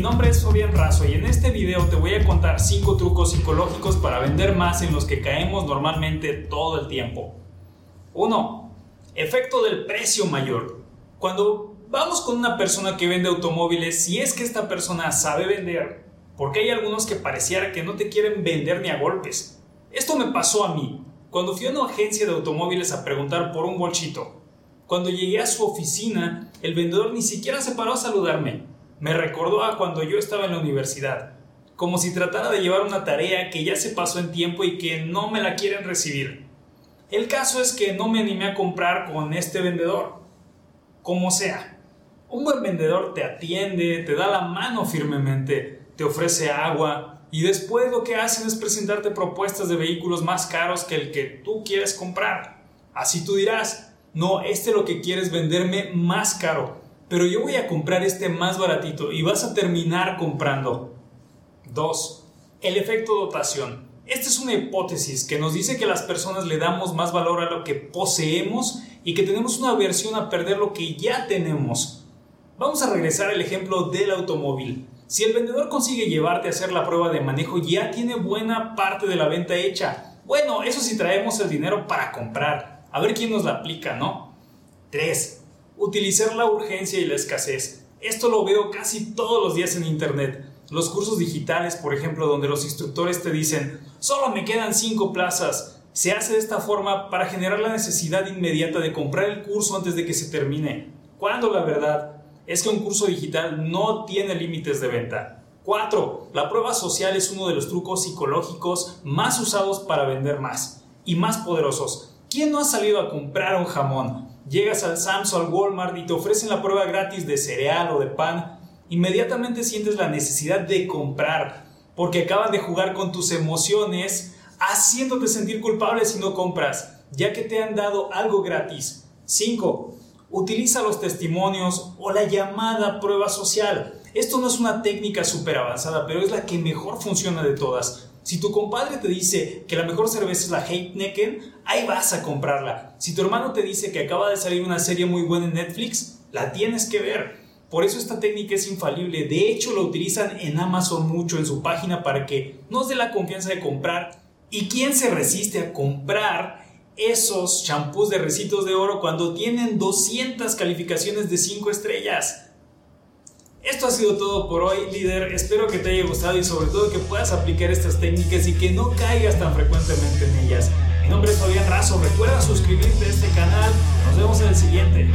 nombre es Fabián Razo y en este video te voy a contar 5 trucos psicológicos para vender más en los que caemos normalmente todo el tiempo. 1. Efecto del precio mayor. Cuando vamos con una persona que vende automóviles, si es que esta persona sabe vender, porque hay algunos que pareciera que no te quieren vender ni a golpes. Esto me pasó a mí, cuando fui a una agencia de automóviles a preguntar por un bolchito. Cuando llegué a su oficina, el vendedor ni siquiera se paró a saludarme. Me recordó a cuando yo estaba en la universidad, como si tratara de llevar una tarea que ya se pasó en tiempo y que no me la quieren recibir. El caso es que no me animé a comprar con este vendedor. Como sea, un buen vendedor te atiende, te da la mano firmemente, te ofrece agua y después lo que hacen es presentarte propuestas de vehículos más caros que el que tú quieres comprar. Así tú dirás, no, este lo que quieres venderme más caro, pero yo voy a comprar este más baratito y vas a terminar comprando. 2. El efecto dotación. Esta es una hipótesis que nos dice que las personas le damos más valor a lo que poseemos y que tenemos una aversión a perder lo que ya tenemos. Vamos a regresar al ejemplo del automóvil. Si el vendedor consigue llevarte a hacer la prueba de manejo, ya tiene buena parte de la venta hecha. Bueno, eso si traemos el dinero para comprar. A ver quién nos la aplica, ¿no? 3. Utilizar la urgencia y la escasez. Esto lo veo casi todos los días en Internet. Los cursos digitales, por ejemplo, donde los instructores te dicen, solo me quedan 5 plazas. Se hace de esta forma para generar la necesidad inmediata de comprar el curso antes de que se termine. Cuando la verdad es que un curso digital no tiene límites de venta. 4. La prueba social es uno de los trucos psicológicos más usados para vender más y más poderosos. ¿Quién no ha salido a comprar un jamón? Llegas al Sam's o al Walmart y te ofrecen la prueba gratis de cereal o de pan. Inmediatamente sientes la necesidad de comprar porque acaban de jugar con tus emociones haciéndote sentir culpable si no compras, ya que te han dado algo gratis. 5. Utiliza los testimonios o la llamada prueba social. Esto no es una técnica súper avanzada, pero es la que mejor funciona de todas. Si tu compadre te dice que la mejor cerveza es la Heineken, ahí vas a comprarla. Si tu hermano te dice que acaba de salir una serie muy buena en Netflix, la tienes que ver. Por eso esta técnica es infalible. De hecho, lo utilizan en Amazon mucho en su página para que nos dé la confianza de comprar. ¿Y quién se resiste a comprar esos champús de recitos de oro cuando tienen 200 calificaciones de 5 estrellas? Esto ha sido todo por hoy, líder. Espero que te haya gustado y sobre todo que puedas aplicar estas técnicas y que no caigas tan frecuentemente en ellas. Mi nombre es Fabián Razo. Recuerda suscribirte a este canal. Nos vemos en el siguiente.